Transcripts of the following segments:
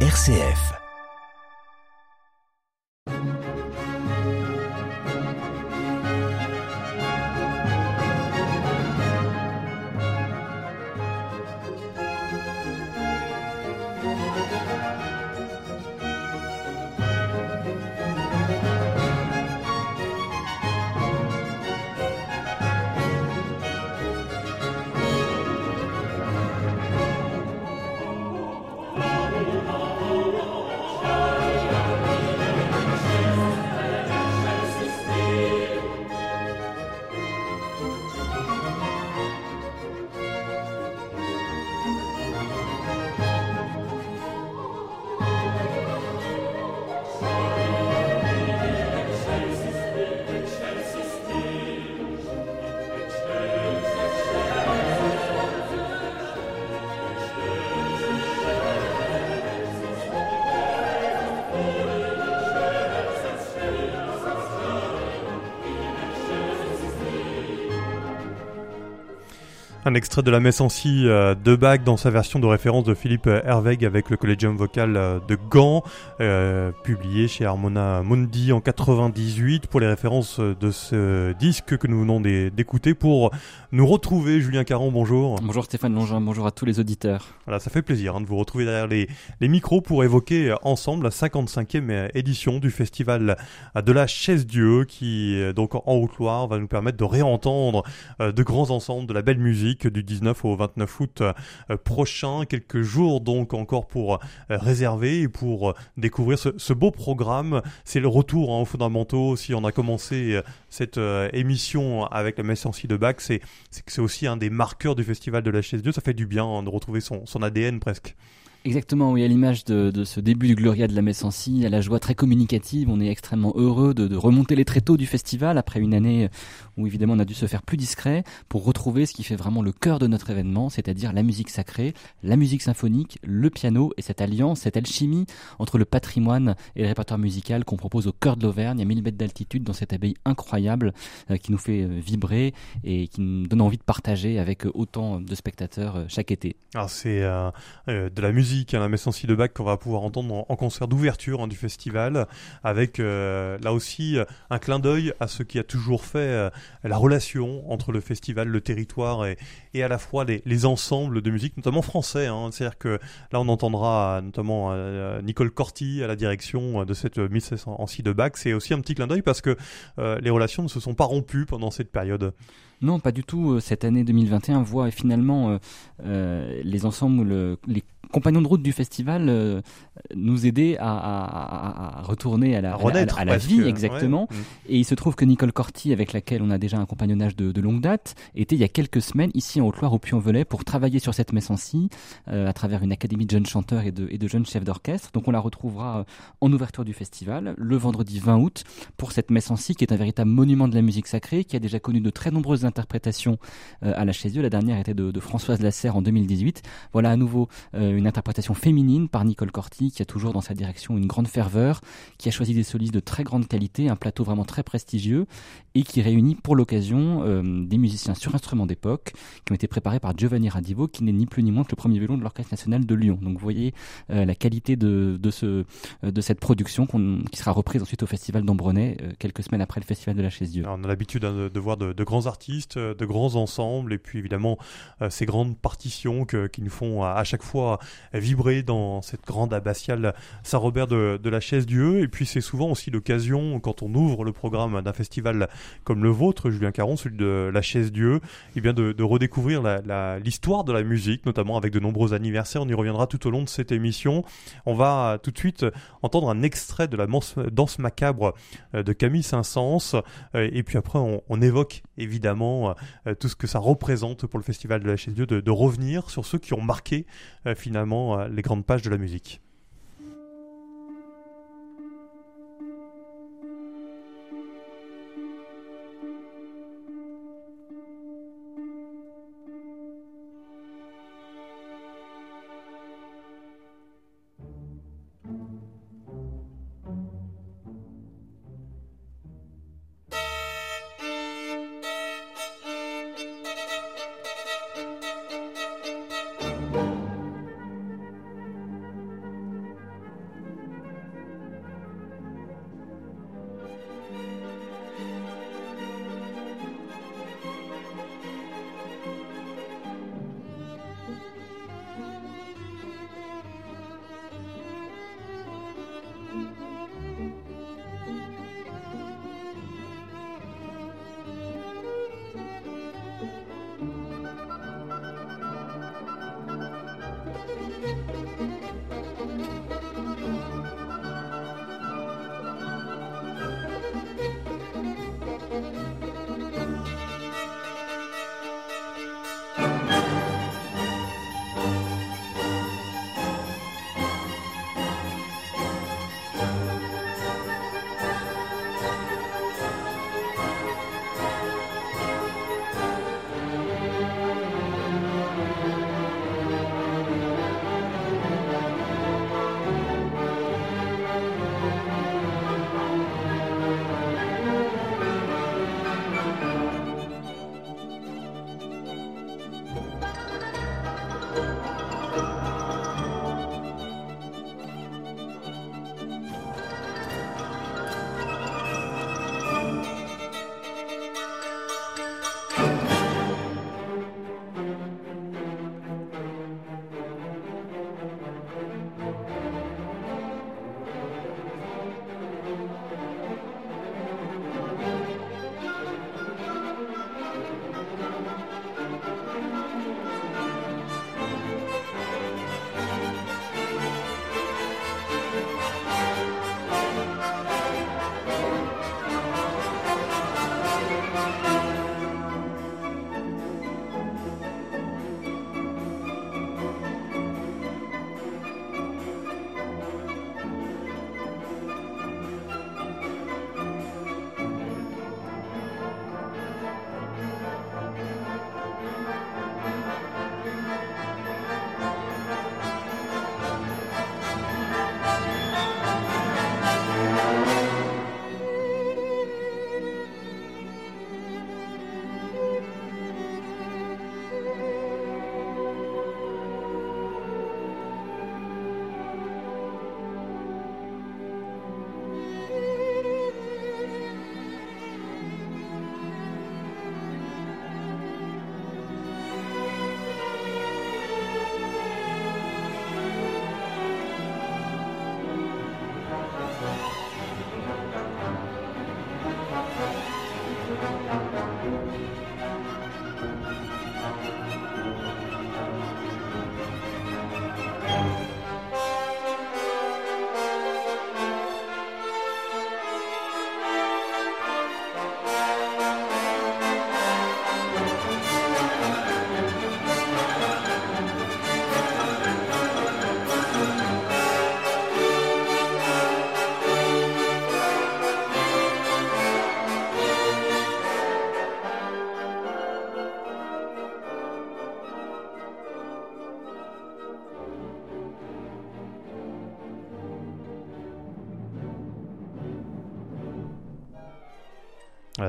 RCF. Un extrait de la messe en euh, de Bach dans sa version de référence de Philippe Herweg avec le Collegium Vocal euh, de Gand, euh, publié chez Harmona Mundi en 98 pour les références de ce disque que nous venons d'écouter pour nous retrouver. Julien Caron, bonjour. Bonjour Stéphane Longin, bonjour à tous les auditeurs. Voilà, ça fait plaisir hein, de vous retrouver derrière les, les micros pour évoquer ensemble la 55e édition du festival de la Chaise Dieu qui, donc en Haute-Loire, va nous permettre de réentendre de grands ensembles de la belle musique du 19 au 29 août euh, prochain. Quelques jours donc encore pour euh, réserver et pour euh, découvrir ce, beau programme. C'est le retour hein, aux fondamentaux. Si on a commencé cette émission avec la messe en si de Bach, c'est que c'est aussi un des marqueurs du festival de la chaise Dieu. Ça fait du bien hein, de retrouver son ADN presque. Exactement, oui, à l'image de, ce début du Gloria de la Messancy, à la joie très communicative, on est extrêmement heureux de, remonter les tréteaux du festival après une année où évidemment on a dû se faire plus discret pour retrouver ce qui fait vraiment le cœur de notre événement, c'est-à-dire la musique sacrée, la musique symphonique, le piano et cette alliance, cette alchimie entre le patrimoine et le répertoire musical qu'on propose au cœur de l'Auvergne, à 1000 mètres d'altitude, dans cette abbaye incroyable euh, qui nous fait euh, vibrer et qui nous donne envie de partager avec autant de spectateurs euh, chaque été. Alors c'est de la musique musique, hein, la messe en de Bach qu'on va pouvoir entendre en, concert d'ouverture hein, du festival, avec euh, là aussi euh, un clin d'œil à ce qui a toujours fait euh, la relation entre le festival, le territoire et, et à la fois les, les, ensembles de musique, notamment français. Hein. C'est-à-dire que là on entendra notamment Nicole Corti à la direction de cette messe en de Bach. C'est aussi un petit clin d'œil parce que les relations ne se sont pas rompues pendant cette période. Non, pas du tout. Cette année 2021 voit finalement les ensembles, les compagnons de route du festival euh, nous aider à, retourner à la, à, la vie exactement. Mm. Et il se trouve que Nicole Corti, avec laquelle on a déjà un compagnonnage de, longue date, était il y a quelques semaines ici en Haute-Loire au Puy-en-Velay pour travailler sur cette messe en si euh, à travers une académie de jeunes chanteurs et de, et de jeunes chefs d'orchestre. Donc on la retrouvera euh, en ouverture du festival le vendredi 20 août pour cette messe en si qui est un véritable monument de la musique sacrée qui a déjà connu de très nombreuses interprétations à la Dieu. La dernière était de, de Françoise Lasserre en 2018. Voilà à nouveau une interprétation féminine par Nicole Corti, qui a toujours dans sa direction une grande ferveur, qui a choisi des solistes de très grande qualité, un plateau vraiment très prestigieux, et qui réunit pour l'occasion euh, des musiciens sur instruments d'époque, qui ont été préparés par Giovanni Radivo, qui n'est ni plus ni moins que le premier violon de l'Orchestre National de Lyon. Donc vous voyez euh, la qualité de, de, ce, euh, de cette production qui sera reprise ensuite au Festival d'Ambronay, quelques semaines après le Festival de la Chaise-Dieu. On a l'habitude hein, de, voir de, grands artistes, de grands ensembles, et puis évidemment ces grandes partitions qui nous font à chaque fois vibrer dans cette grande abbatiale Saint-Robert de, la Chaise-Dieu. Et puis c'est souvent aussi l'occasion, quand on ouvre le programme d'un festival comme le vôtre, Julien Caron, celui de la Chaise-Dieu, eh bien de, redécouvrir l'histoire de la musique, notamment avec de nombreux anniversaires. On y reviendra tout au long de cette émission. On va tout de suite entendre un extrait de la danse macabre euh, de Camille Saint-Saëns. Euh, et puis après, on, évoque évidemment euh, tout ce que ça représente pour le festival de la Chaise-Dieu, de, de revenir sur ceux qui ont marqué finalement les grandes pages de la musique.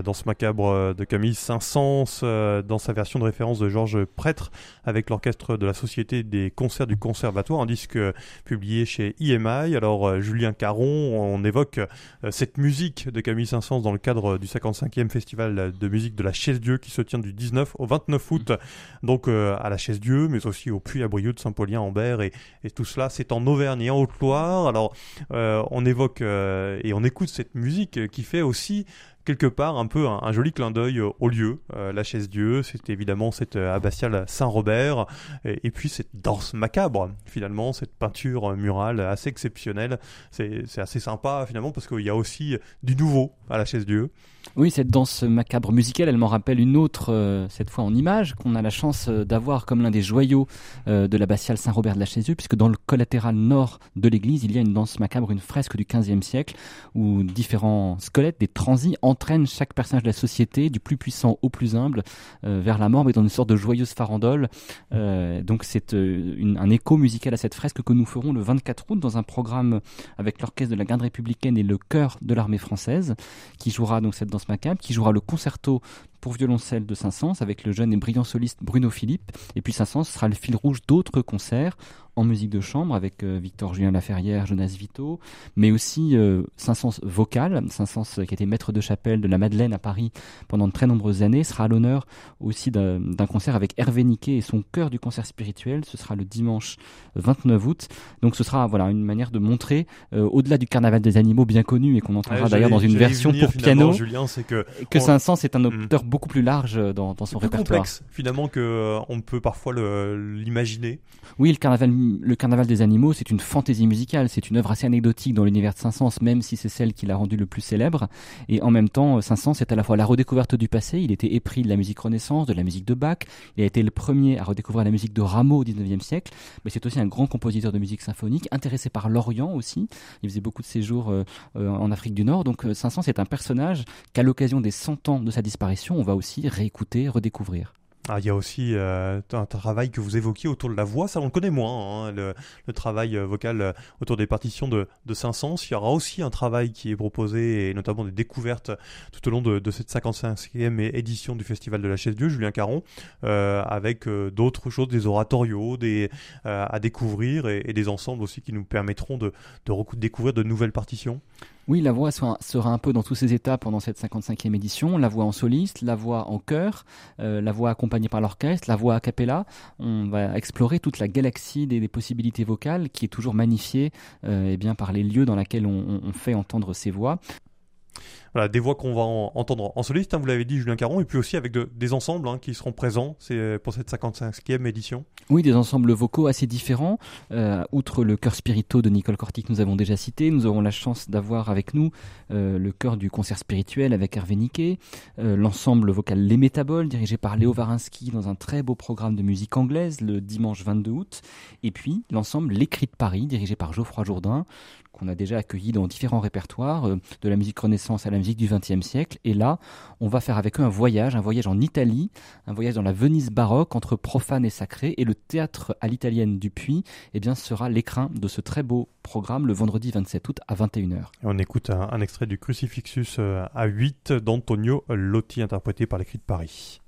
Danse macabre euh, de Camille Saint-Saëns euh, dans sa version de référence de Georges Prêtre avec l'orchestre de la Société des concerts du Conservatoire, un disque euh, publié chez IMI. Alors Julien Caron, on évoque cette musique de Camille Saint-Saëns dans le cadre du 55e festival de musique de la Chaise-Dieu qui se tient du 19 au 29 août, donc à la Chaise-Dieu, mais aussi au Puy-à-Brieux de Saint-Paulien-en-Berre et, et, tout cela c'est en Auvergne et en Haute-Loire. Alors on évoque et on écoute cette musique qui fait aussi quelque part un peu un, joli clin d'œil euh, au lieu. Euh, la chaise Dieu, c'est évidemment cette euh, abbatiale Saint-Robert, et, puis cette danse macabre, finalement, cette peinture murale assez exceptionnelle. C'est assez sympa, finalement, parce qu'il y a aussi du nouveau à la chaise Dieu. Oui, cette danse macabre musicale, elle m'en rappelle une autre, euh, cette fois en image, qu'on a la chance euh, d'avoir comme l'un des joyaux euh, de l'abbatiale Saint-Robert de la Chésieux, puisque dans le collatéral nord de l'église, il y a une danse macabre, une fresque du XVe siècle, où différents squelettes, des transis, entraînent chaque personnage de la société, du plus puissant au plus humble, vers la mort, mais dans une sorte de joyeuse farandole. donc c'est un écho musical à cette fresque que nous ferons le 24 août dans un programme avec l'orchestre de la garde républicaine et le chœur de l'armée française, qui jouera donc cette danse Qui jouera le concerto pour violoncelle de Saint-Saëns avec le jeune et brillant soliste Bruno Philippe. Et puis Saint-Saëns sera le fil rouge d'autres concerts en musique de chambre avec euh, Victor Julien Laferrière, Jonas Vito, mais aussi euh, Saint-Saëns vocal. Saint-Saëns, qui était maître de chapelle de la Madeleine à Paris pendant de très nombreuses années, sera à l'honneur aussi d'un concert avec Hervé Niquet et son cœur du concert spirituel. Ce sera le dimanche 29 août. Donc ce sera voilà une manière de montrer, euh, au-delà du carnaval des animaux bien connu et qu'on entendra d'ailleurs dans une version pour piano, Julien, c'est que, que Saint-Saëns est un mm. auteur beaucoup plus large dans, dans son plus répertoire. complexe finalement que on peut parfois l'imaginer. Oui, le carnaval, le carnaval des animaux, c'est une fantaisie musicale, c'est une œuvre assez anecdotique dans l'univers de Saint-Saëns, même si c'est celle qui l'a rendu le plus célèbre. Et en même temps, Saint-Saëns c'est à la fois la redécouverte du passé. Il était épris de la musique Renaissance, de la musique de Bach. Il a été le premier à redécouvrir la musique de Rameau au 19e siècle. Mais c'est aussi un grand compositeur de musique symphonique, intéressé par l'Orient aussi. Il faisait beaucoup de séjours euh, euh, en Afrique du Nord. Donc euh, Saint-Saëns est un personnage qu'à l'occasion des 100 ans de sa disparition, on va aussi réécouter, redécouvrir. Ah, il y a aussi euh, un travail que vous évoquiez autour de la voix, ça on le connaît moins, hein, le, travail euh, vocal euh, autour des partitions de, de Saint-Saëns. Il y aura aussi un travail qui est proposé, et notamment des découvertes tout au long de, cette 55e édition du Festival de la Chaise Dieu, Julien Caron, avec d'autres choses, des oratorios à découvrir et, des ensembles aussi qui nous permettront de découvrir de nouvelles partitions. Oui, la voix sera, un peu dans tous ces états pendant cette 55e édition. La voix en soliste, la voix en chœur, euh, la voix accompagnée par l'orchestre, la voix a cappella. On va explorer toute la galaxie des, possibilités vocales qui est toujours magnifiée euh, eh bien, par les lieux dans lesquels on fait entendre ces voix des voix qu'on va entendre en soliste, hein, vous l'avez dit Julien Caron, et puis aussi avec des ensembles hein, qui seront présents c'est pour cette 55e édition. Oui, des ensembles vocaux assez différents. Euh, outre le chœur spirito de Nicole Corti que nous avons déjà cité, nous aurons la chance d'avoir avec nous euh, le chœur du concert spirituel avec Hervé Niquet, euh, l'ensemble vocal Les Métaboles dirigé par Léo Varinsky dans un très beau programme de musique anglaise le dimanche 22 août, et puis l'ensemble L'écrit de Paris dirigé par Geoffroy Jourdain, qu'on a déjà accueilli dans différents répertoires, euh, de la musique renaissance à la musique du XXe siècle. Et là, on va faire avec eux un voyage, un voyage en Italie, un voyage dans la Venise baroque entre profane et sacré. Et le théâtre à l'italienne du Puy eh bien, sera l'écrin de ce très beau programme le vendredi 27 août à 21h. on écoute un, extrait du Crucifixus euh, à 8 d'Antonio Lotti, interprété par l'écrit de Paris.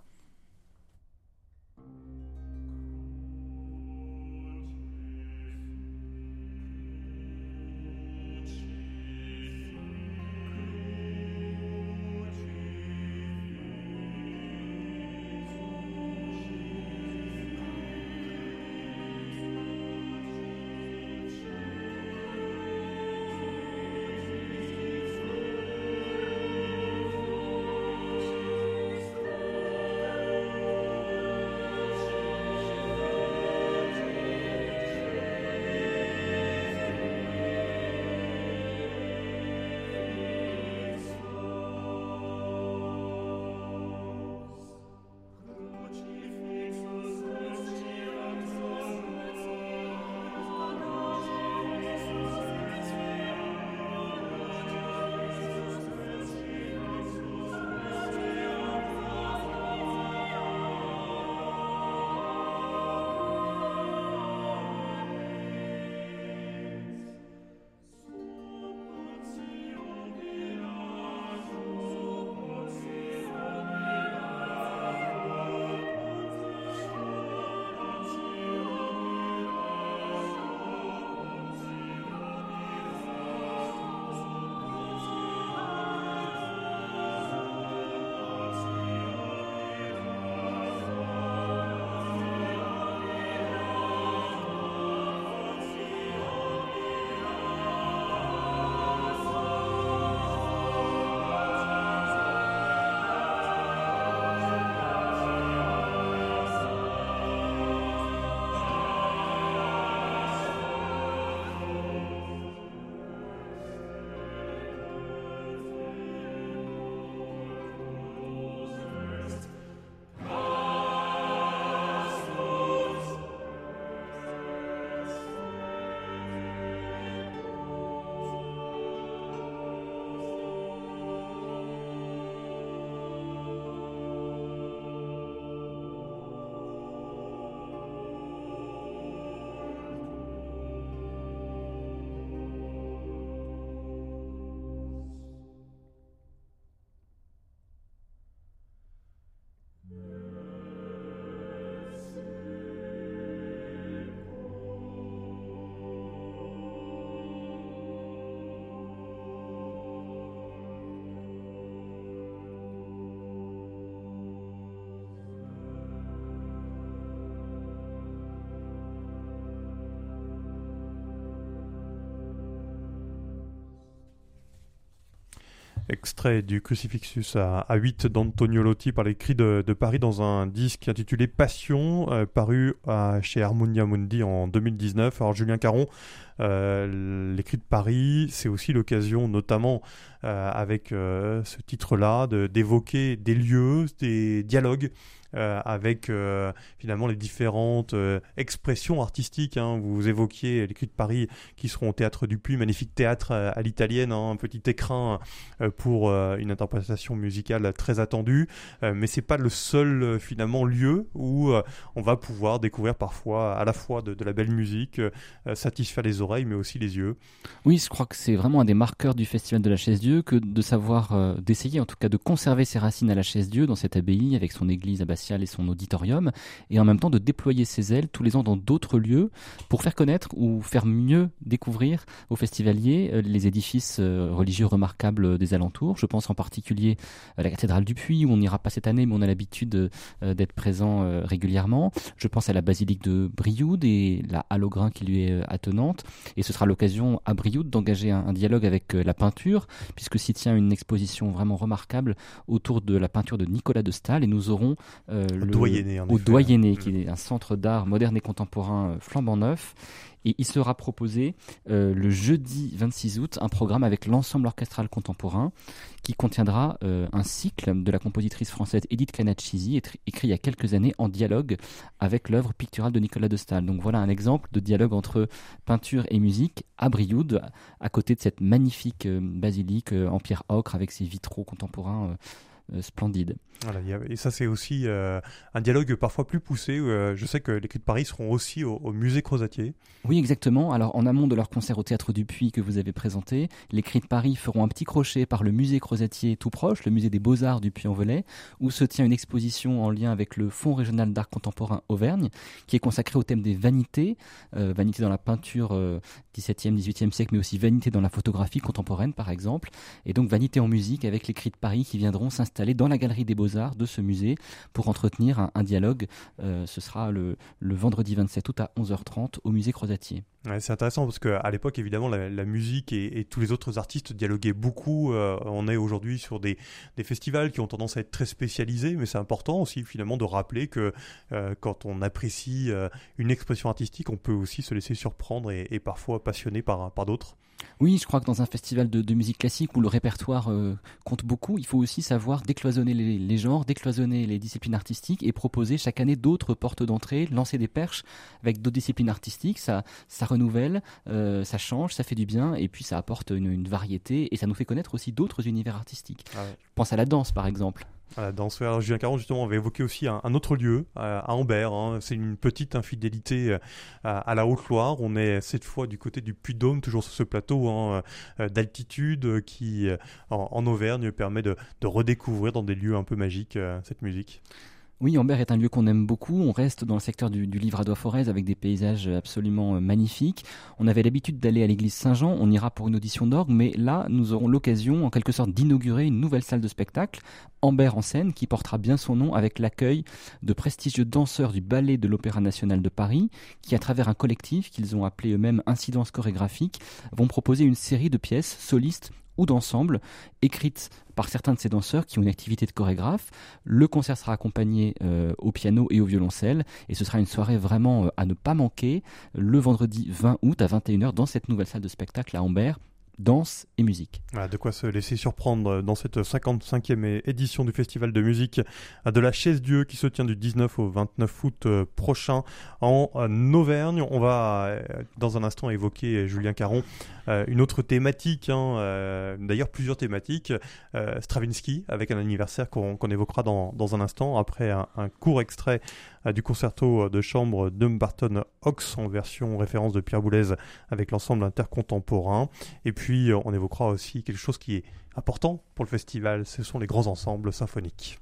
Extrait du Crucifixus à, 8 d'Antonio Lotti par les cris de, Paris dans un disque intitulé Passion, euh, paru chez Harmonia Mundi en 2019. Alors Julien Caron, euh, les cris de Paris, c'est aussi l'occasion, notamment euh, avec ce titre-là, d'évoquer des lieux, des dialogues euh, avec euh, finalement les différentes euh, expressions artistiques. Hein. Vous évoquiez les cris de Paris qui seront au théâtre du Puy, magnifique théâtre à l'italienne, hein, un petit écrin pour une interprétation musicale très attendue. mais c'est pas le seul finalement lieu où on va pouvoir découvrir parfois à la fois de, la belle musique, satisfaire les oreilles, mais aussi les yeux. Oui, je crois que c'est vraiment un des marqueurs du Festival de la Chaise Dieu que de savoir, d'essayer en tout cas de conserver ses racines à la Chaise Dieu dans cette abbaye avec son église abbatiale et son auditorium, et en même temps de déployer ses ailes tous les ans dans d'autres lieux pour faire connaître ou faire mieux découvrir aux festivaliers euh, les édifices euh, religieux remarquables des alentours. Je pense en particulier à la cathédrale du Puy, où on n'ira pas cette année, mais on a l'habitude euh, d'être présent régulièrement. Je pense à la basilique de Brioude et la halle qui lui est attenante. Et ce sera l'occasion à Brioude d'engager un, dialogue avec la peinture, puisque s'y tient une exposition vraiment remarquable autour de la peinture de Nicolas de Stahl. Et nous aurons euh, au Doyenné, au Doyenné, qui est un centre d'art moderne et contemporain euh, flambant neuf. Et il sera proposé euh, le jeudi 26 août un programme avec l'ensemble orchestral contemporain qui contiendra un cycle de la compositrice française Edith Canacchisi, écrit il y a quelques années en dialogue avec l'œuvre picturale de Nicolas de Stahl. Donc voilà un exemple de dialogue entre peinture et musique à Brioude, à côté de cette magnifique basilique en pierre ocre avec ses vitraux contemporains splendide. Voilà, et ça c'est aussi euh, un dialogue parfois plus poussé. Euh, je sais que les Cris de Paris seront aussi au, musée Crozatier. Oui, exactement. Alors en amont de leur concert au Théâtre du Puy que vous avez présenté, les Cris de Paris feront un petit crochet par le musée Crozatier tout proche, le musée des Beaux-Arts du Puy-en-Velay, où se tient une exposition en lien avec le Fonds régional d'art contemporain Auvergne, qui est consacré au thème des vanités, vanités dans la peinture 17e, 18e siècle, mais aussi vanités dans la photographie contemporaine par exemple, et donc vanités en musique avec les Cris de Paris qui viendront s'installer aller dans la galerie des beaux-arts de ce musée pour entretenir un, dialogue. Euh, ce sera le, vendredi 27 août à 11h30 au musée Crozatier. C'est intéressant parce qu'à l'époque, évidemment, la, musique et, tous les autres artistes dialoguaient beaucoup. Euh, on est aujourd'hui sur des, festivals qui ont tendance à être très spécialisés, mais c'est important aussi finalement de rappeler que euh, quand on apprécie une expression artistique, on peut aussi se laisser surprendre et, parfois passionner par, par d'autres. Oui, je crois que dans un festival de, musique classique où le répertoire euh, compte beaucoup, il faut aussi savoir décloisonner les, genres, décloisonner les disciplines artistiques et proposer chaque année d'autres portes d'entrée, lancer des perches avec d'autres disciplines artistiques. Ça, ça renouvelle, euh, ça change, ça fait du bien et puis ça apporte une, variété et ça nous fait connaître aussi d'autres univers artistiques. Ah je pense à la danse par exemple. Voilà, dans ce Julien Caron, justement, avait évoqué aussi un, autre lieu, à Ambert. Hein. C'est une petite infidélité euh, à, la Haute-Loire. On est cette fois du côté du Puy-de-Dôme, toujours sur ce plateau hein, euh, d'altitude qui, euh, en, Auvergne, permet de, de, redécouvrir dans des lieux un peu magiques cette musique. Oui, Ambert est un lieu qu'on aime beaucoup. On reste dans le secteur du, du à forez avec des paysages absolument euh, magnifiques. On avait l'habitude d'aller à l'église Saint-Jean. On ira pour une audition d'orgue, mais là, nous aurons l'occasion, en quelque sorte, d'inaugurer une nouvelle salle de spectacle, Ambert en scène, qui portera bien son nom avec l'accueil de prestigieux danseurs du ballet de l'Opéra national de Paris, qui, à travers un collectif qu'ils ont appelé eux-mêmes Incidence chorégraphique, vont proposer une série de pièces solistes ou d'ensemble, écrites par certains de ces danseurs qui ont une activité de chorégraphe. Le concert sera accompagné euh, au piano et au violoncelle, et ce sera une soirée vraiment euh, à ne pas manquer, le vendredi 20 août à 21h dans cette nouvelle salle de spectacle à Ambert danse et musique. de quoi se laisser surprendre dans cette 55e édition du Festival de musique de la Chaise Dieu qui se tient du 19 au 29 août euh, prochain en Auvergne. On va euh, dans un instant évoquer, Julien Caron, euh, une autre thématique, hein, d'ailleurs plusieurs thématiques, Stravinsky avec un anniversaire qu'on évoquera dans, un instant après un court extrait du concerto de chambre de Barton Ox en version référence de Pierre Boulez avec l'ensemble intercontemporain. Et puis on évoquera aussi quelque chose qui est important pour le festival, ce sont les grands ensembles symphoniques.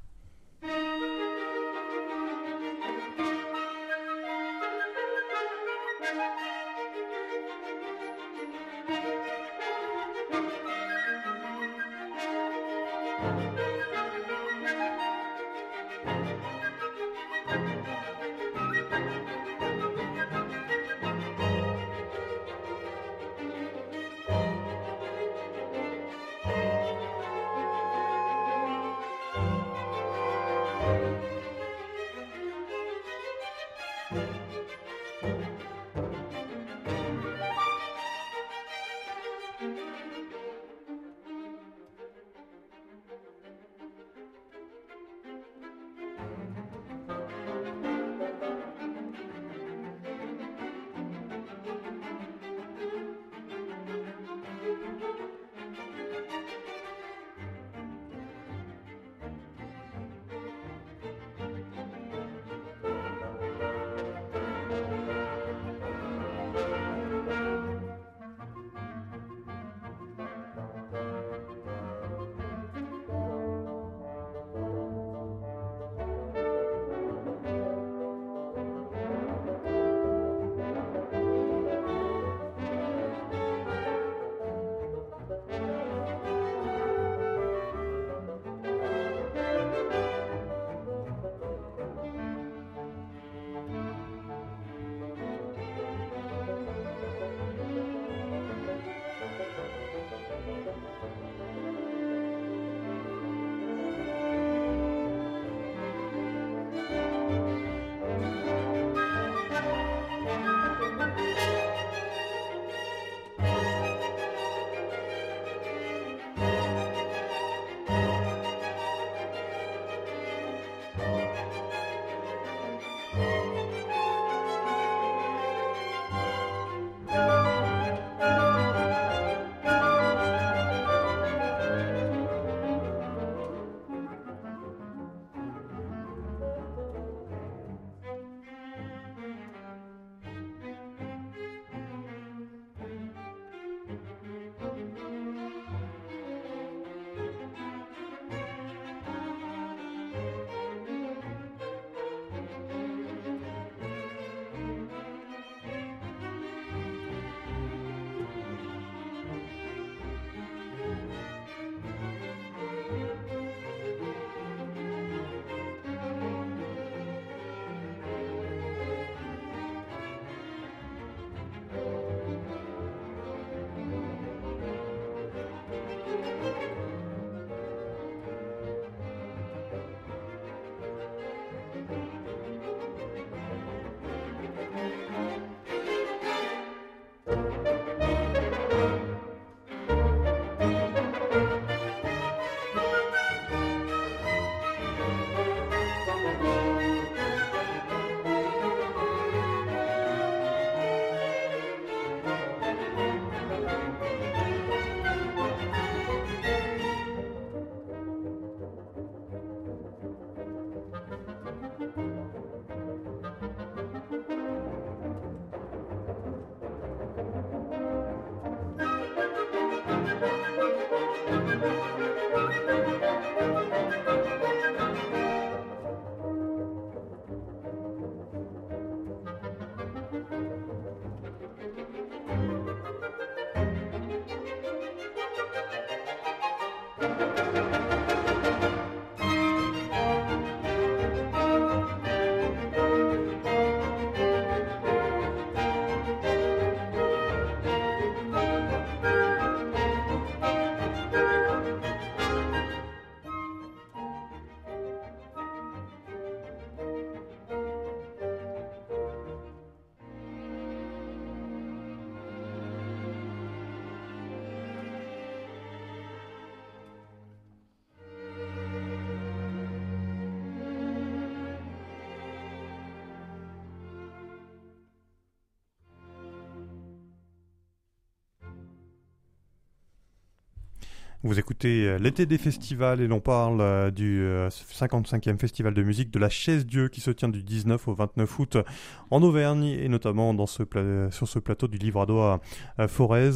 Vous écoutez euh, l'été des festivals et l'on parle euh, du 55e euh, festival de musique de la Chaise Dieu qui se tient du 19 au 29 août en Auvergne et notamment dans ce sur ce plateau du livre à Forez,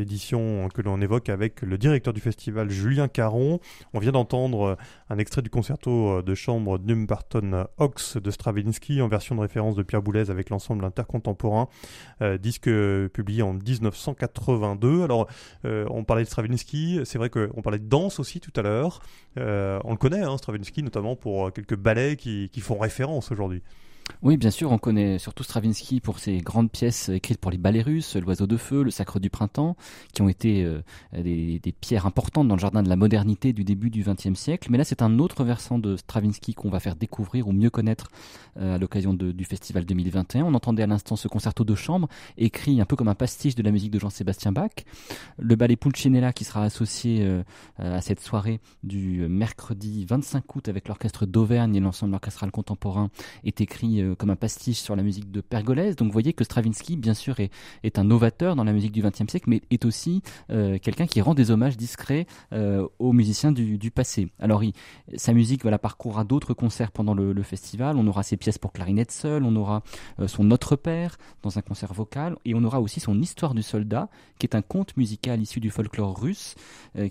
édition que l'on évoque avec le directeur du festival Julien Caron. On vient d'entendre un extrait du concerto de chambre Dumbarton Ox de Stravinsky en version de référence de Pierre Boulez avec l'ensemble intercontemporain, disque publié en 1982. Alors on parlait de Stravinsky, c'est vrai qu'on parlait de danse aussi tout à l'heure. Euh, on le connaît, hein, Stravinsky, notamment pour quelques ballets qui font référence aujourd'hui. Oui, bien sûr, on connaît surtout Stravinsky pour ses grandes pièces écrites pour les ballets russes, L'Oiseau de Feu, Le Sacre du Printemps, qui ont été euh, des, pierres importantes dans le jardin de la modernité du début du XXe siècle. Mais là, c'est un autre versant de Stravinsky qu'on va faire découvrir ou mieux connaître euh, à l'occasion du Festival 2021. On entendait à l'instant ce concerto de chambre, écrit un peu comme un pastiche de la musique de Jean-Sébastien Bach. Le ballet Pulcinella, qui sera associé euh, à cette soirée du mercredi 25 août avec l'orchestre d'Auvergne et l'ensemble orchestral contemporain, est écrit euh, comme un pastiche sur la musique de Pergolèse. Donc vous voyez que Stravinsky, bien sûr, est, un novateur dans la musique du XXe siècle, mais est aussi euh, quelqu'un qui rend des hommages discrets euh, aux musiciens du, passé. Alors sa musique voilà, parcourra d'autres concerts pendant le, festival. On aura ses pièces pour clarinette seule, on aura son Notre Père dans un concert vocal, et on aura aussi son Histoire du soldat, qui est un conte musical issu du folklore russe,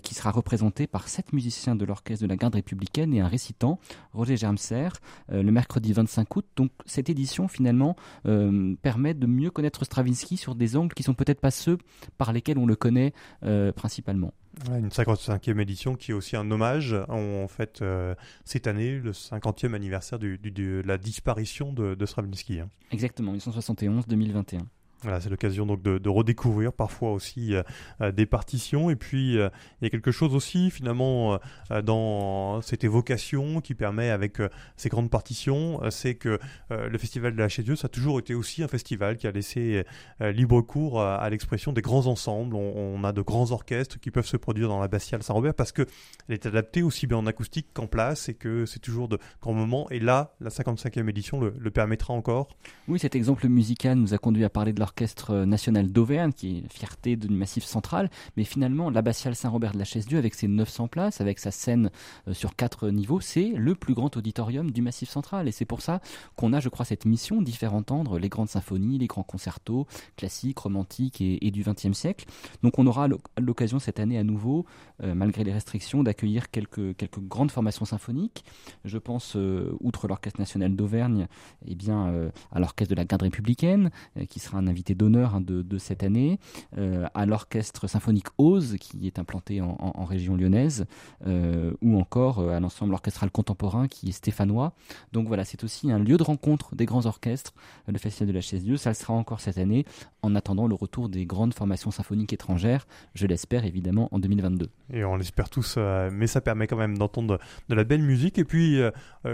qui sera représenté par sept musiciens de l'orchestre de la garde républicaine et un récitant, Roger Germser, le mercredi 25 août. Cette édition finalement euh, permet de mieux connaître Stravinsky sur des angles qui sont peut-être pas ceux par lesquels on le connaît euh, principalement. une 55e édition qui est aussi un hommage en, fait euh, cette année le 50e anniversaire de la disparition de, Stravinsky. Hein. Exactement, 1971-2021. C'est l'occasion donc de, redécouvrir parfois aussi euh, euh, des partitions. Et puis euh, il y a quelque chose aussi finalement dans cette évocation qui permet avec ces grandes partitions, c'est que le festival de la chez Dieu, ça a toujours été aussi un festival qui a laissé libre cours à, l'expression des grands ensembles. On, a de grands orchestres qui peuvent se produire dans la Bastiale Saint-Robert parce que elle est adaptée aussi bien en acoustique qu'en place et que c'est toujours de grands moments. Et là, la 55e édition le, le permettra encore. Oui, cet exemple musical nous a conduit à parler de l'Orchestre national d'Auvergne, qui est fierté du Massif central, mais finalement, l'abbatiale Saint-Robert de la Chaise-Dieu, avec ses 900 places, avec sa scène euh, sur quatre niveaux, c'est le plus grand auditorium du Massif central. Et c'est pour ça qu'on a, je crois, cette mission d'y faire entendre les grandes symphonies, les grands concertos, classiques, romantiques et, du XXe siècle. Donc on aura l'occasion cette année à nouveau, euh, malgré les restrictions, d'accueillir quelques, quelques grandes formations symphoniques. Je pense, euh, outre l'Orchestre national d'Auvergne, eh bien, à l'Orchestre de la Garde républicaine, qui sera un invité d'honneur hein, de, cette année, euh, à l'orchestre symphonique Ose, qui est implanté en, région lyonnaise, euh, ou encore euh, à l'ensemble orchestral contemporain qui est stéphanois. Donc voilà, c'est aussi un lieu de rencontre des grands orchestres, le Festival de la Chaise Dieu. Ça le sera encore cette année, en attendant le retour des grandes formations symphoniques étrangères, je l'espère évidemment en 2022. Et on l'espère tous, mais ça permet quand même d'entendre de, la belle musique. Et puis,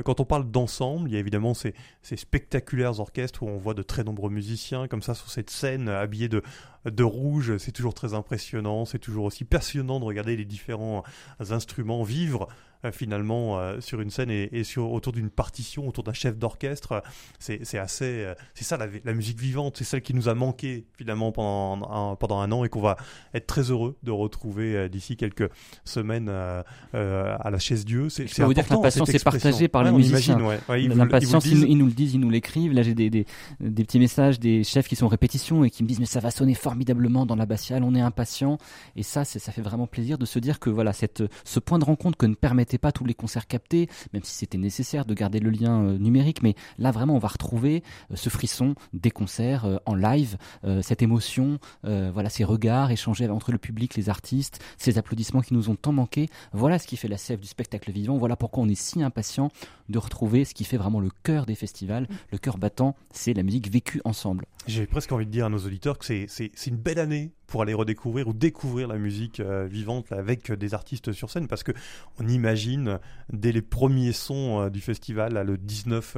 quand on parle d'ensemble, il y a évidemment ces, spectaculaires orchestres où on voit de très nombreux musiciens comme ça sur cette scène habillée de, de rouge. C'est toujours très impressionnant. C'est toujours aussi passionnant de regarder les différents instruments vivre euh, finalement euh, sur une scène et, sur, autour d'une partition, autour d'un chef d'orchestre. C'est assez, euh, c'est ça la, musique vivante, c'est celle qui nous a manqué finalement pendant un, pendant un an et qu'on va être très heureux de retrouver d'ici quelques semaines à la chaise Dieu. C'est peux vous dire que l'impatience est partagée par les musiciens. Ouais. l'impatience, ils, nous le disent, ils nous l'écrivent. Là, j'ai des, des, des, petits messages des chefs qui sont répétition et qui me disent mais ça va sonner formidablement dans l'abbatiale, on est impatient. Et ça, ça fait vraiment plaisir de se dire que voilà, cette, ce point de rencontre que ne pas tous les concerts captés, même si c'était nécessaire de garder le lien euh, numérique, mais là vraiment on va retrouver euh, ce frisson des concerts euh, en live, cette émotion, voilà ces regards échangés entre le public, les artistes, ces applaudissements qui nous ont tant manqué. Voilà ce qui fait la sève du spectacle vivant. Voilà pourquoi on est si impatient de retrouver ce qui fait vraiment le cœur des festivals, le cœur battant, c'est la musique vécue ensemble. J'ai presque envie de dire à nos auditeurs que c'est une belle année pour aller redécouvrir ou découvrir la musique euh, vivante avec des artistes sur scène. Parce que on imagine dès les premiers sons euh, du festival le 19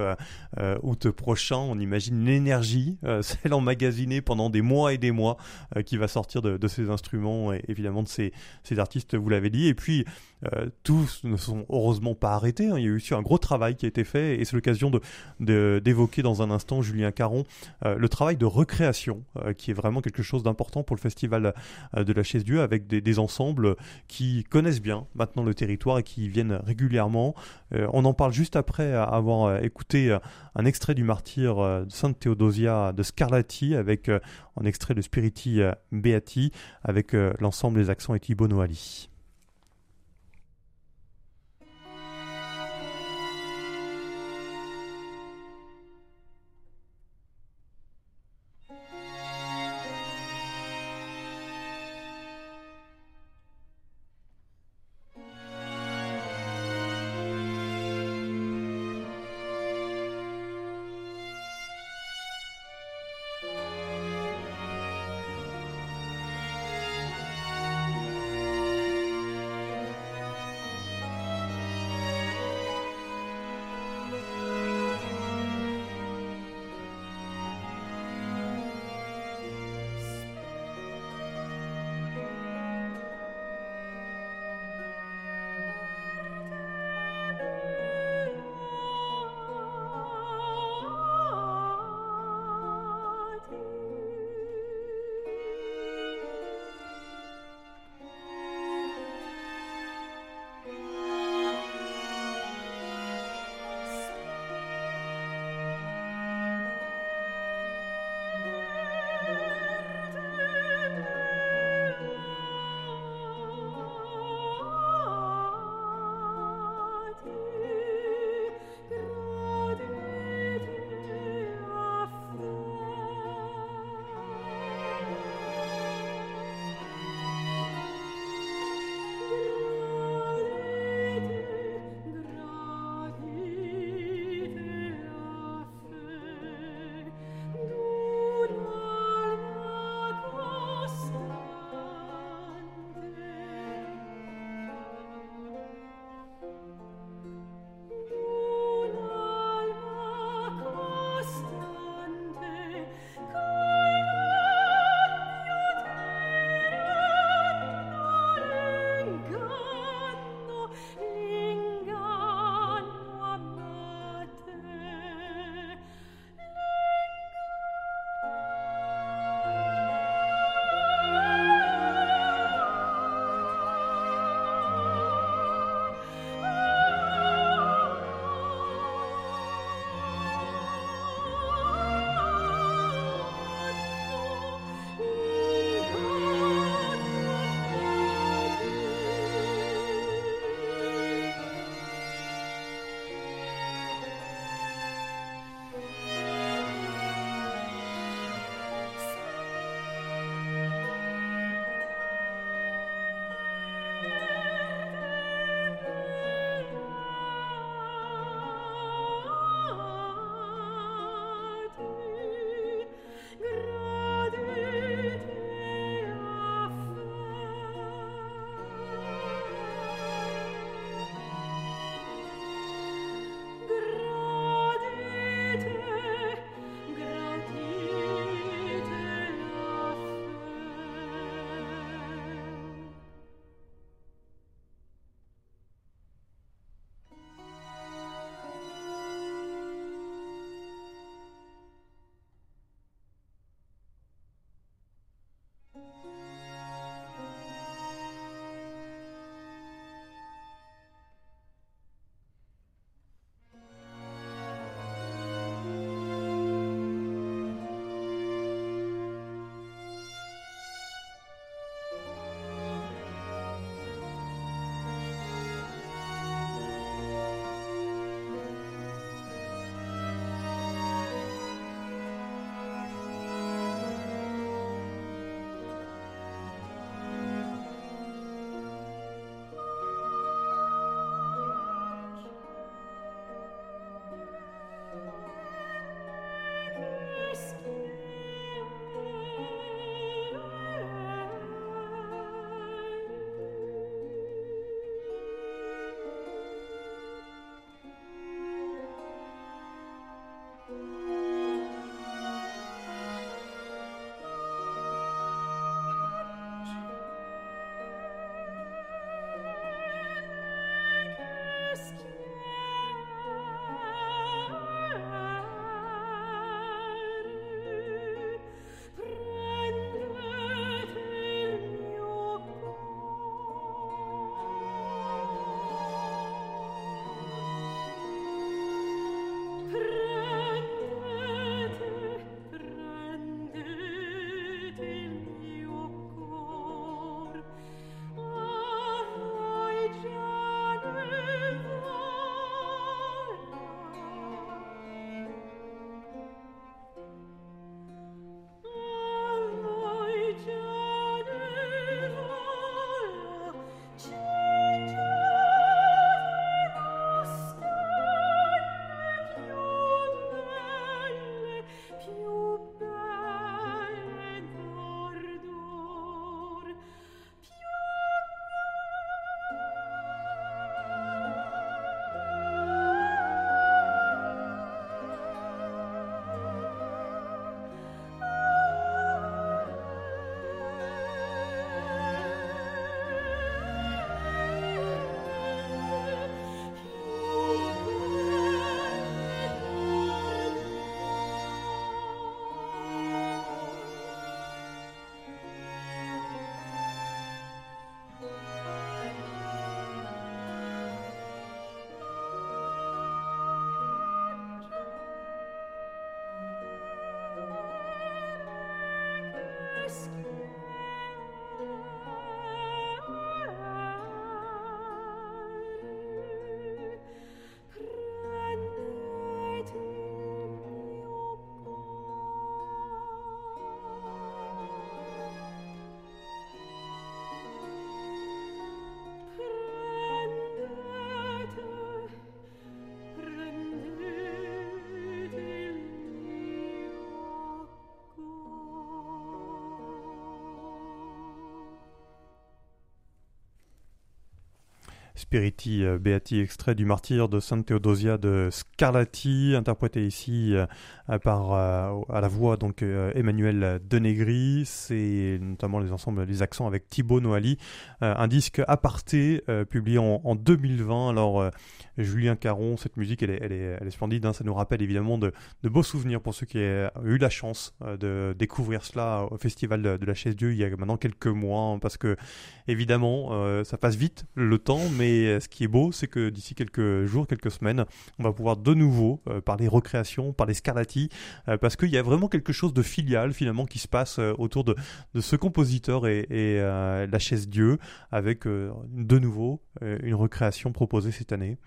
euh, août prochain on imagine l'énergie celle emmagasinée pendant des mois et des mois qui va sortir de, ces instruments et évidemment de ces, ces artistes vous l'avez dit. Et puis tous ne sont heureusement pas arrêtés hein. il y a eu aussi un gros travail qui a été fait et c'est l'occasion de d'évoquer dans un instant Julien Caron le travail de recréation qui est vraiment quelque chose d'important pour le festival euh, de la Chaise Dieu avec des, ensembles qui connaissent bien maintenant le territoire et qui viennent régulièrement. Euh, on en parle juste après avoir euh, écouté un extrait du martyr de Sainte Théodosia de Scarlatti avec un extrait de Spiriti Beati avec l'ensemble des accents et Thibaut Noali. Spiriti Beati, extrait du martyr de Sainte Théodosia de Scarlatti, interprété ici par à la voix donc Emmanuel Denegri. C'est notamment les ensembles, les accents avec Thibaut Noali, un disque aparté publié en, en 2020. Alors Julien Caron, cette musique, elle est, elle est, splendide. Hein. Ça nous rappelle évidemment de, de, beaux souvenirs pour ceux qui ont eu la chance euh, de découvrir cela au Festival de, la Chaise Dieu il y a maintenant quelques mois. Hein, parce que, évidemment, euh, ça passe vite le temps, mais ce qui est beau, c'est que d'ici quelques jours, quelques semaines, on va pouvoir de nouveau euh, parler recréation, parler Scarlatti, parce qu'il y a vraiment quelque chose de filial finalement qui se passe autour de, ce compositeur et, et la Chaise Dieu, avec de nouveau une recréation proposée cette année.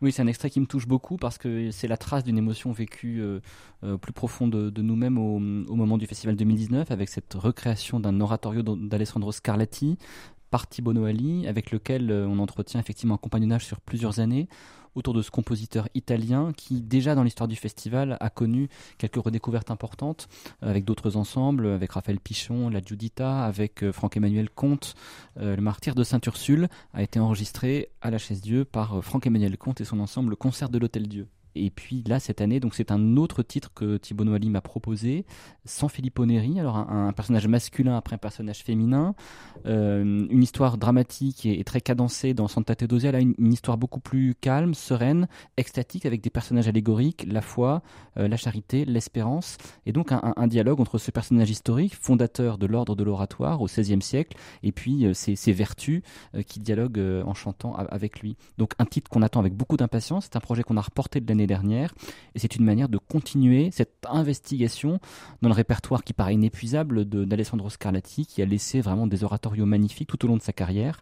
Oui, c'est un extrait qui me touche beaucoup parce que c'est la trace d'une émotion vécue euh, euh, plus profonde de, nous-mêmes au, moment du festival 2019 avec cette recréation d'un oratorio d'Alessandro Scarlatti par Thibaut Noali avec lequel euh, on entretient effectivement un compagnonnage sur plusieurs années autour de ce compositeur italien qui, déjà dans l'histoire du festival, a connu quelques redécouvertes importantes euh, avec d'autres ensembles, avec Raphaël Pichon, La Giudita, avec euh, Franck-Emmanuel Comte. Le martyr de Saint-Ursule a été enregistré à la Chaise-Dieu par Franck-Emmanuel Comte et son ensemble Concert de l'Hôtel Dieu. Et puis là, cette année, donc c'est un autre titre que Thibaut Noali m'a proposé, sans Filippo Neri, alors un, personnage masculin après un personnage féminin, euh, une histoire dramatique et, très cadencée dans Santa Teodosia, là une, histoire beaucoup plus calme, sereine, extatique, avec des personnages allégoriques, la foi, euh, la charité, l'espérance, et donc un, dialogue entre ce personnage historique, fondateur de l'ordre de l'oratoire au XVIe siècle, et puis euh, ses, vertus qui dialoguent en chantant avec lui. Donc un titre qu'on attend avec beaucoup d'impatience, c'est un projet qu'on a reporté de l'année dernière. Et c'est une manière de continuer cette investigation dans le répertoire qui paraît inépuisable d'Alessandro Scarlatti, qui a laissé vraiment des oratorios magnifiques tout au long de sa carrière.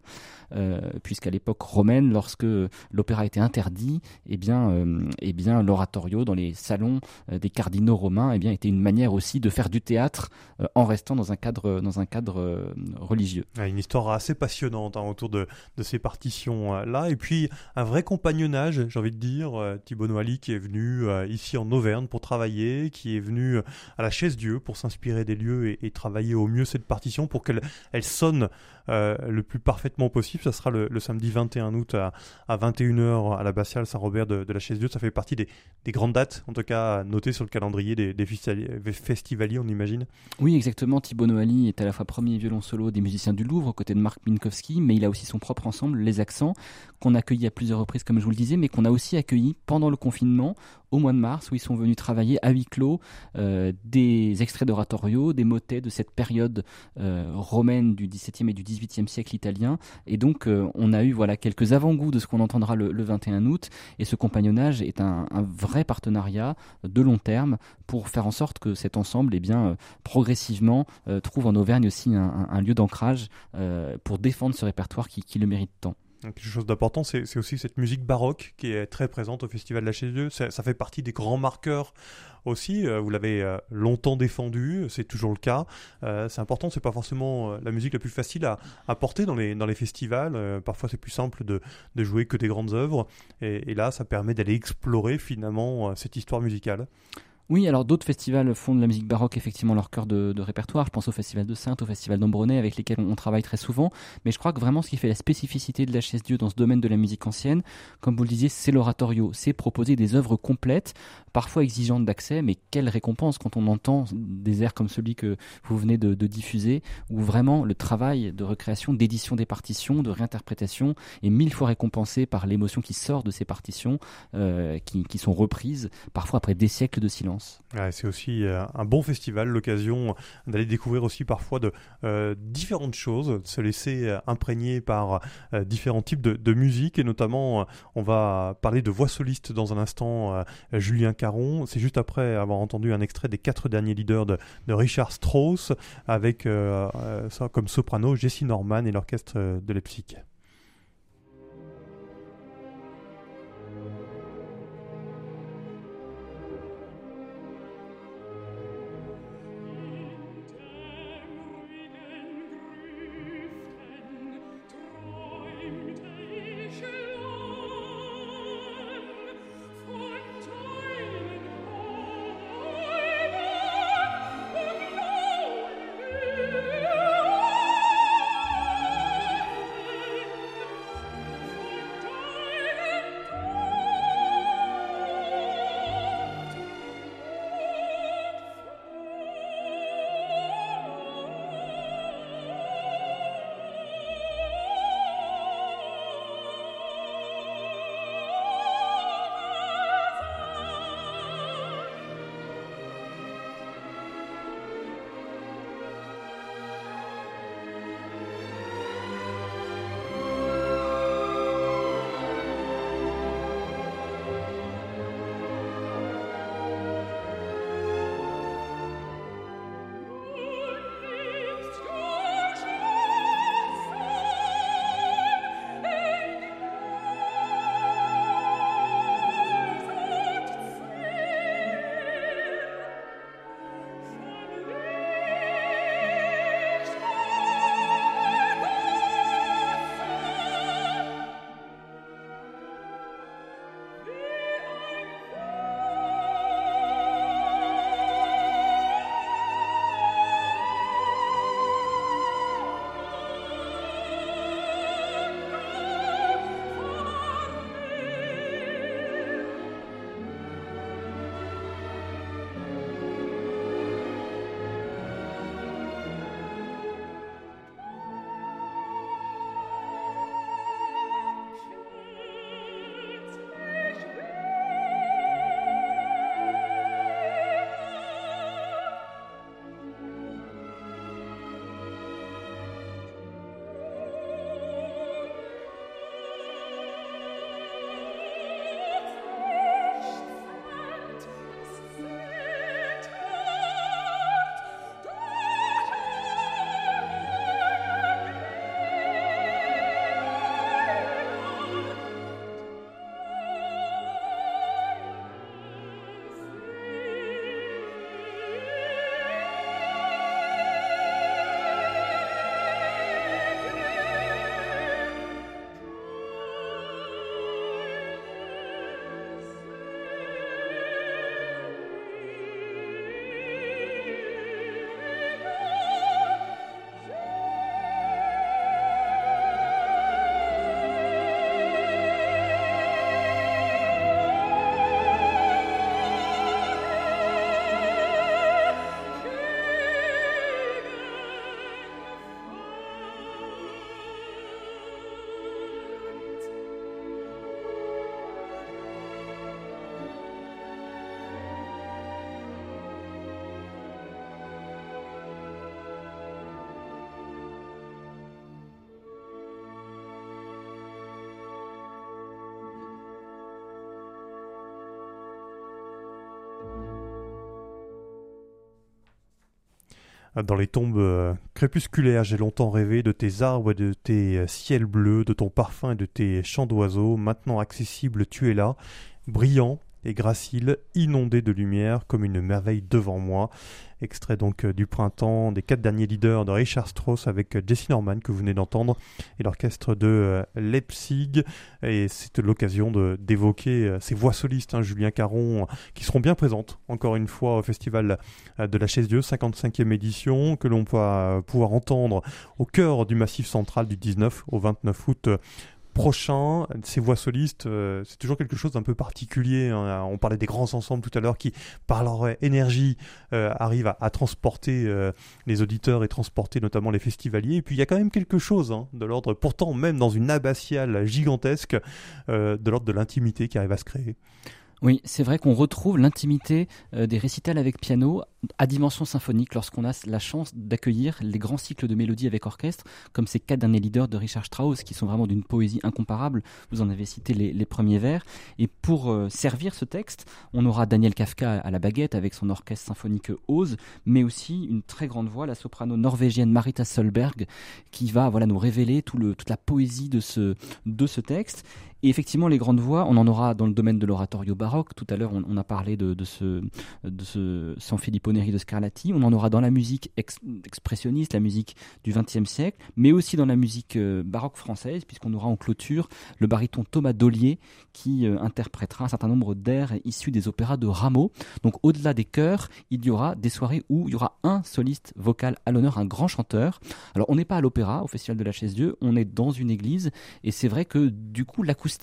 Euh, puisqu'à l'époque romaine, lorsque l'opéra était interdit, eh bien, euh, eh bien l'oratorio dans les salons euh, des cardinaux romains eh bien, était une manière aussi de faire du théâtre en restant dans un cadre, dans un cadre religieux. Une histoire assez passionnante hein, autour de, de ces partitions-là, et puis un vrai compagnonnage, j'ai envie de dire, Thibaut Noali qui est venu ici en Auvergne pour travailler, qui est venu à la chaise Dieu pour s'inspirer des lieux et, travailler au mieux cette partition pour qu'elle elle sonne euh, le plus parfaitement possible. Ça sera le, samedi 21 août à, 21h à la Bastiale Saint-Robert de, la Chaise Dieu. Ça fait partie des, grandes dates, en tout cas notées sur le calendrier des, festivaliers, on imagine. Oui, exactement. Thibaut Noali est à la fois premier violon solo des musiciens du Louvre, aux côtés de Marc Minkowski, mais il a aussi son propre ensemble, Les Accents, qu'on a accueilli à plusieurs reprises, comme je vous le disais, mais qu'on a aussi accueilli pendant le confinement au mois de mars, où ils sont venus travailler à huis clos euh, des extraits d'oratorio, des motets de cette période euh, romaine du XVIIe et du XVIIIe siècle italien. Et donc, euh, on a eu voilà quelques avant-goûts de ce qu'on entendra le, 21 août. Et ce compagnonnage est un, vrai partenariat de long terme pour faire en sorte que cet ensemble, eh bien, progressivement, trouve en Auvergne aussi un, lieu d'ancrage pour défendre ce répertoire qui le mérite tant. Quelque chose d'important, c'est aussi cette musique baroque qui est très présente au Festival de la Chaise Dieu. Ça, fait partie des grands marqueurs aussi. Euh, vous l'avez euh, longtemps défendu, c'est toujours le cas. Euh, c'est important, c'est pas forcément la musique la plus facile à, à porter dans les, dans les festivals. parfois, c'est plus simple de, de, jouer que des grandes œuvres. Et, et là, ça permet d'aller explorer finalement cette histoire musicale. Oui, alors d'autres festivals font de la musique baroque effectivement leur cœur de, répertoire. Je pense au Festival de Sainte, au Festival d'Ambronay, avec lesquels on, travaille très souvent. Mais je crois que vraiment ce qui fait la spécificité de la chaise Dieu dans ce domaine de la musique ancienne, comme vous le disiez, c'est l'oratorio. C'est proposer des œuvres complètes, parfois exigeantes d'accès, mais quelle récompense quand on entend des airs comme celui que vous venez de, diffuser, où vraiment le travail de recréation, d'édition des partitions, de réinterprétation est mille fois récompensé par l'émotion qui sort de ces partitions, euh, qui, qui sont reprises, parfois après des siècles de silence c'est aussi euh, un bon festival, l'occasion d'aller découvrir aussi parfois de euh, différentes choses, de se laisser euh, imprégner par différents types de, musique et notamment on va parler de voix soliste dans un instant, Julien Caron. C'est juste après avoir entendu un extrait des quatre derniers leaders de, Richard Strauss avec comme soprano Jessie Norman et l'orchestre de Leipzig. Dans les tombes crépusculaires, j'ai longtemps rêvé de tes arbres, de tes ciels bleus, de ton parfum et de tes chants d'oiseaux. Maintenant accessible, tu es là, brillant, et gracile, inondé de lumière comme une merveille devant moi. Extrait donc euh, du printemps des quatre derniers leaders de Richard Strauss avec euh, Jesse Norman que vous venez d'entendre et l'orchestre de euh, Leipzig. Et c'est l'occasion d'évoquer ces voix solistes, hein, Julien Caron, qui seront bien présentes encore une fois au Festival de la Chaise Dieu, 55e édition, que l'on va pouvoir entendre au cœur du Massif central du 19 au 29 août prochain, ces voix solistes, euh, c'est toujours quelque chose d'un peu particulier. Hein. On parlait des grands ensembles tout à l'heure qui, par leur énergie, euh, arrivent à, transporter euh, les auditeurs et transporter notamment les festivaliers. Et puis il y a quand même quelque chose hein, de l'ordre, pourtant même dans une abbatiale gigantesque, de l'ordre de l'intimité qui arrive à se créer. Oui, c'est vrai qu'on retrouve l'intimité euh, des récitals avec piano à dimension symphonique lorsqu'on a la chance d'accueillir les grands cycles de mélodies avec orchestre, comme ces quatre derniers leaders de Richard Strauss, qui sont vraiment d'une poésie incomparable. Vous en avez cité les, premiers vers. Et pour euh, servir ce texte, on aura Daniel Kafka à la baguette avec son orchestre symphonique Ose, mais aussi une très grande voix, la soprano norvégienne Marita Solberg, qui va voilà nous révéler tout le, toute la poésie de ce texte. Et effectivement, les grandes voix, on en aura dans le domaine de l'oratorio baroque. Tout à l'heure, on, a parlé de, ce, de San Filippo Neri de Scarlatti. On en aura dans la musique expressionniste, la musique du XXe siècle, mais aussi dans la musique euh, baroque française, puisqu'on aura en clôture le baryton Thomas Dollier qui euh, interprétera un certain nombre d'airs issus des opéras de Rameau. Donc, au-delà des chœurs, il y aura des soirées où il y aura un soliste vocal à l'honneur, un grand chanteur. Alors, on n'est pas à l'opéra, au Festival de la Chaise-Dieu, on est dans une église, et c'est vrai que du coup, l'acoustique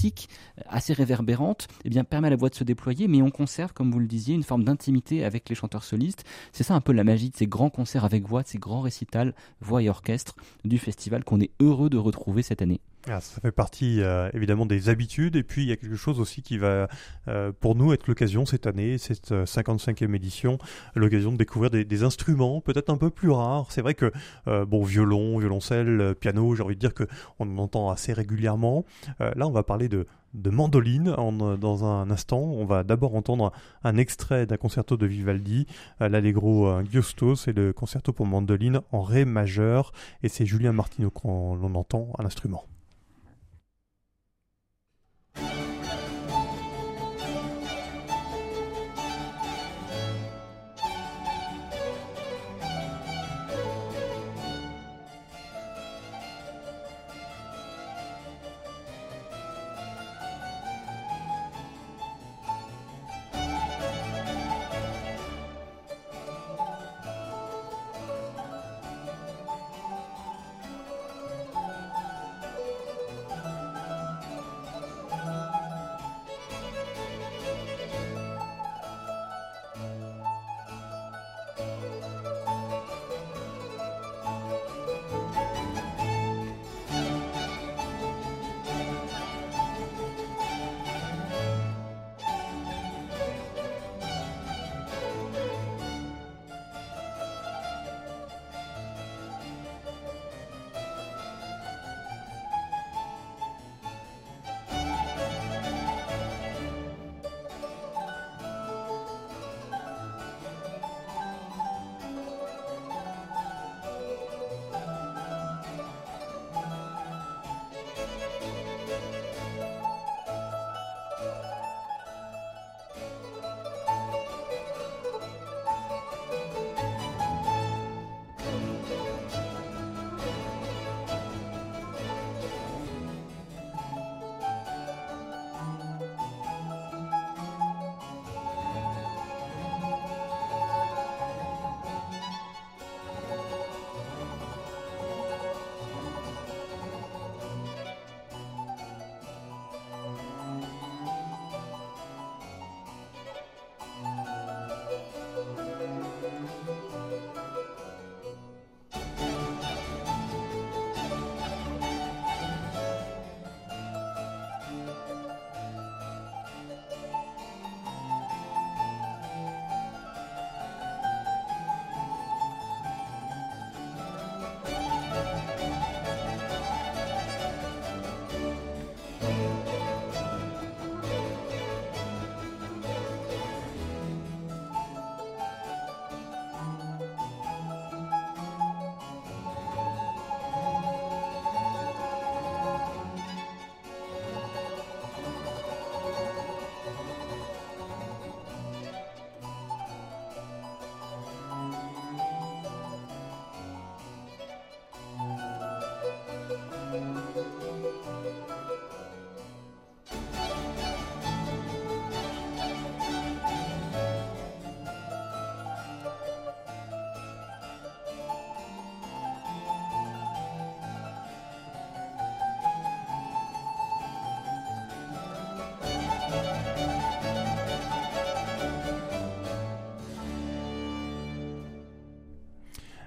assez réverbérante eh bien, permet à la voix de se déployer, mais on conserve, comme vous le disiez, une forme d'intimité avec les chanteurs solistes. C'est ça un peu la magie de ces grands concerts avec voix, de ces grands récitals, voix et orchestre du festival qu'on est heureux de retrouver cette année. Ah, ça fait partie euh, évidemment des habitudes et puis il y a quelque chose aussi qui va euh, pour nous être l'occasion cette année, cette 55e euh, édition, l'occasion de découvrir des, instruments peut-être un peu plus rares. C'est vrai que bon violon, violoncelle, piano, j'ai envie de dire que on en entend assez régulièrement. là, on va parler de de mandoline dans un instant. On va d'abord entendre un, extrait d'un concerto de Vivaldi, l'Allegro Giostos et le concerto pour mandoline en ré majeur. Et c'est Julien Martineau qu'on entend à l'instrument.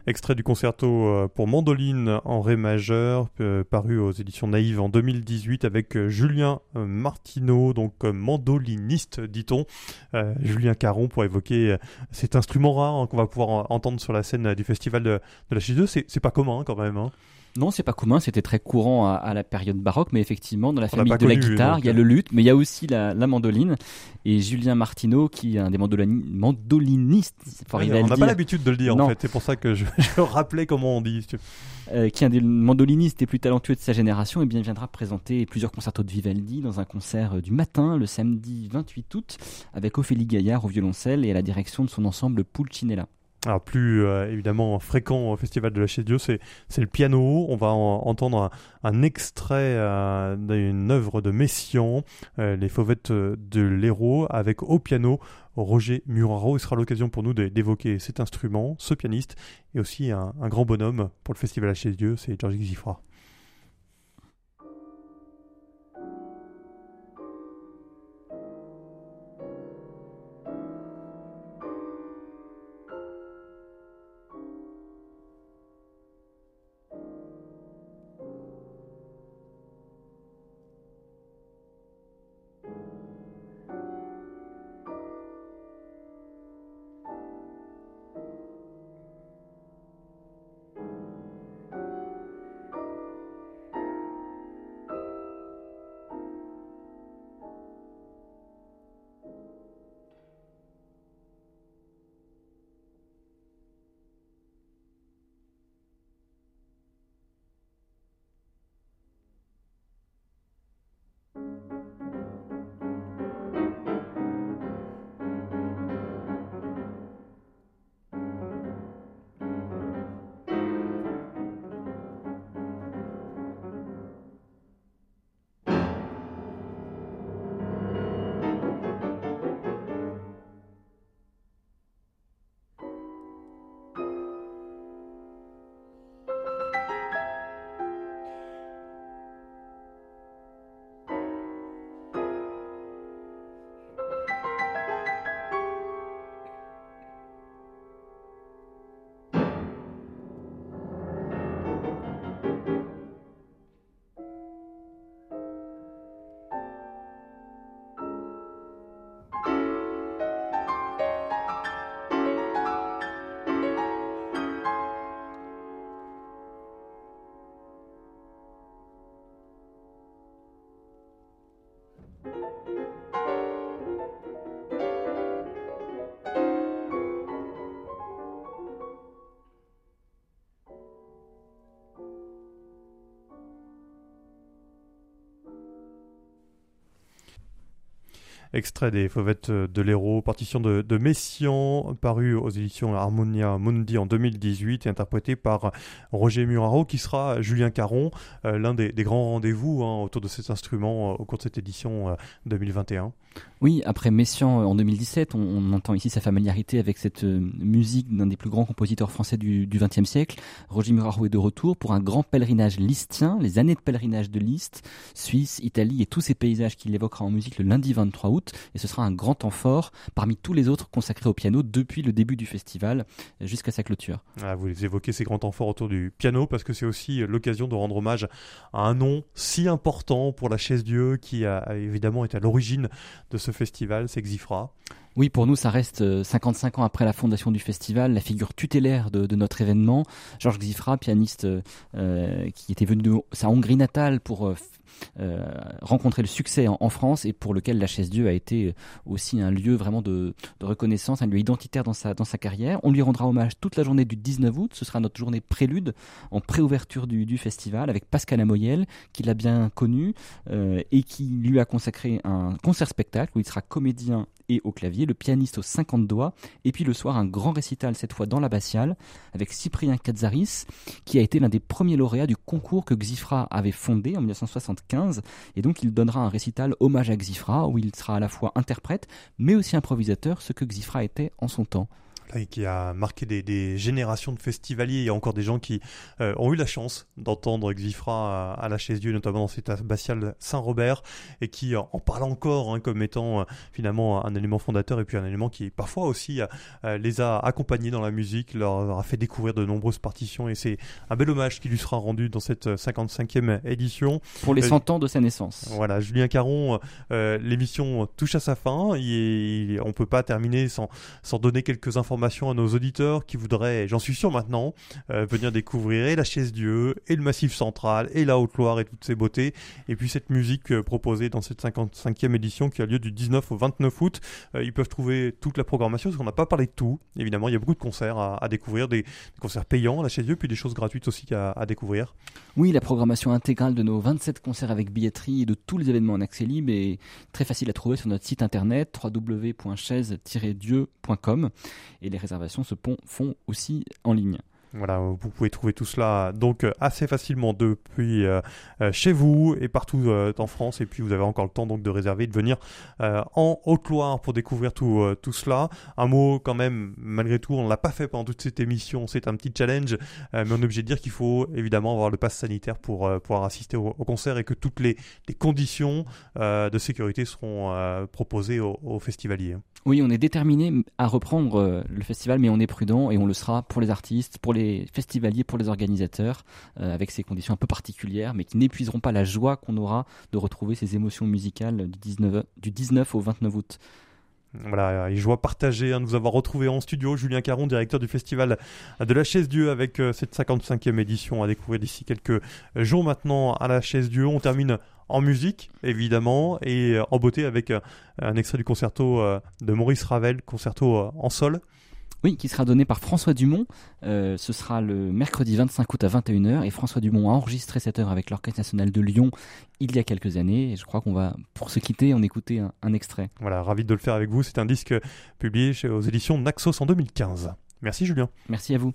Extrait du concerto pour mandoline en ré majeur, paru aux éditions Naïves en 2018 avec Julien Martineau, donc mandoliniste, dit-on. Julien Caron pour évoquer cet instrument rare hein, qu'on va pouvoir entendre sur la scène du festival de, la Chise 2. C'est pas commun quand même. Hein. Non, c'est pas commun, c'était très courant à, la période baroque, mais effectivement, dans la famille de la guitare, il y a le luth, mais il y a aussi la, mandoline. Et Julien Martineau, qui est un des mandolinistes, on n'a pas l'habitude de le dire, en fait, c'est pour ça que je, rappelais comment on dit. Euh, qui est un des mandolinistes les plus talentueux de sa génération, et bien viendra présenter plusieurs concertos de Vivaldi dans un concert euh, du matin, le samedi 28 août, avec Ophélie Gaillard au violoncelle et à la direction de son ensemble Pulcinella. Alors plus euh, évidemment fréquent au Festival de la Chaise Dieu, c'est, le piano. On va entendre un, extrait euh, d'une œuvre de Messiaen, euh, Les Fauvettes de l'Héros, avec au piano Roger Muraro. Il sera l'occasion pour nous d'évoquer cet instrument, ce pianiste, et aussi un, grand bonhomme pour le Festival de la Chaise Dieu, c'est Georges Xifra. Extrait des Fauvettes de l'Héros, partition de, Messian, paru aux éditions Harmonia Mundi en 2018 et interprété par Roger Muraro, qui sera Julien Caron, euh, l'un des, grands rendez-vous hein, autour de cet instrument euh, au cours de cette édition 2021. Euh, oui, après Messian en 2017, on, entend ici sa familiarité avec cette musique d'un des plus grands compositeurs français du XXe siècle. Roger Muraro est de retour pour un grand pèlerinage listien, les années de pèlerinage de Liszt, Suisse, Italie et tous ces paysages qu'il évoquera en musique le lundi 23 août et ce sera un grand temps fort parmi tous les autres consacrés au piano depuis le début du festival jusqu'à sa clôture. Ah, vous évoquez ces grands temps forts autour du piano parce que c'est aussi l'occasion de rendre hommage à un nom si important pour la chaise Dieu qui a évidemment été à l'origine de ce festival, c'est Xifra. Oui, pour nous, ça reste 55 euh, ans après la fondation du festival, la figure tutélaire de, notre événement. Georges Xifra, pianiste euh, qui était venu de sa Hongrie natale pour euh, euh, rencontrer le succès en, France et pour lequel la chaise Dieu a été aussi un lieu vraiment de, reconnaissance, un lieu identitaire dans sa, dans carrière. On lui rendra hommage toute la journée du 19 août. Ce sera notre journée prélude en préouverture du, du festival avec Pascal Amoyel, qui l'a bien connu euh, et qui lui a consacré un concert spectacle où il sera comédien et au clavier, le pianiste aux 50 doigts, et puis le soir un grand récital cette fois dans l'abbatiale avec Cyprien Katzaris, qui a été l'un des premiers lauréats du concours que Xifra avait fondé en 1975, et donc il donnera un récital hommage à Xifra où il sera à la fois interprète mais aussi improvisateur, ce que Xifra était en son temps. Et qui a marqué des, générations de festivaliers. Il y a encore des gens qui euh, ont eu la chance d'entendre Xifra à, la chaise Dieu, notamment dans cet abbatial Saint-Robert, et qui en parle encore hein, comme étant euh, finalement un élément fondateur et puis un élément qui parfois aussi euh, les a accompagnés dans la musique, leur a fait découvrir de nombreuses partitions et c'est un bel hommage qui lui sera rendu dans cette 55e édition. Pour les 100 ans de sa naissance. Voilà, Julien Caron, l'émission touche à sa fin. Il, on peut pas terminer sans, sans donner quelques informations à nos auditeurs qui voudraient, j'en suis sûr maintenant, euh, venir découvrir et la chaise Dieu, et le Massif Central, et la Haute-Loire et toutes ses beautés, et puis cette musique euh, proposée dans cette 55e édition qui a lieu du 19 au 29 août. Euh, ils peuvent trouver toute la programmation, parce qu'on n'a pas parlé de tout. Évidemment, il y a beaucoup de concerts à, découvrir, des, concerts payants à la chaise Dieu, puis des choses gratuites aussi à, à découvrir. Oui, la programmation intégrale de nos 27 concerts avec billetterie et de tous les événements en accès libre est très facile à trouver sur notre site internet www.chaise-dieu.com et les réservations se font aussi en ligne. Voilà, vous pouvez trouver tout cela donc euh, assez facilement depuis euh, euh, chez vous et partout en France. Et puis vous avez encore le temps donc de réserver, de venir en Haute-Loire pour découvrir tout, tout cela. Un mot quand même, malgré tout, on l'a pas fait pendant toute cette émission. C'est un petit challenge, mais on est obligé de dire qu'il faut évidemment avoir le pass sanitaire pour pouvoir assister au, concert et que toutes les, les conditions de sécurité seront proposées aux festivaliers. Oui, on est déterminé à reprendre euh, le festival, mais on est prudent et on le sera pour les artistes, pour les festivaliers, pour les organisateurs, euh, avec ces conditions un peu particulières, mais qui n'épuiseront pas la joie qu'on aura de retrouver ces émotions musicales du 19, du 19 au 29 août. Voilà, et joie partagée à nous avoir retrouvés en studio. Julien Caron, directeur du festival de la Chaise Dieu, avec euh, cette 55e édition à découvrir d'ici quelques jours maintenant à la Chaise Dieu. On termine en musique, évidemment, et euh, en beauté avec euh, un extrait du concerto euh, de Maurice Ravel, concerto en sol. Oui, qui sera donné par François Dumont. ce sera le mercredi 25 août à 21h. Et François Dumont a enregistré cette œuvre avec l'Orchestre national de Lyon il y a quelques années. Et je crois qu'on va, pour se quitter, en écouter un, extrait. Voilà, ravi de le faire avec vous. C'est un disque publié aux éditions Naxos en 2015. Merci Julien. Merci à vous.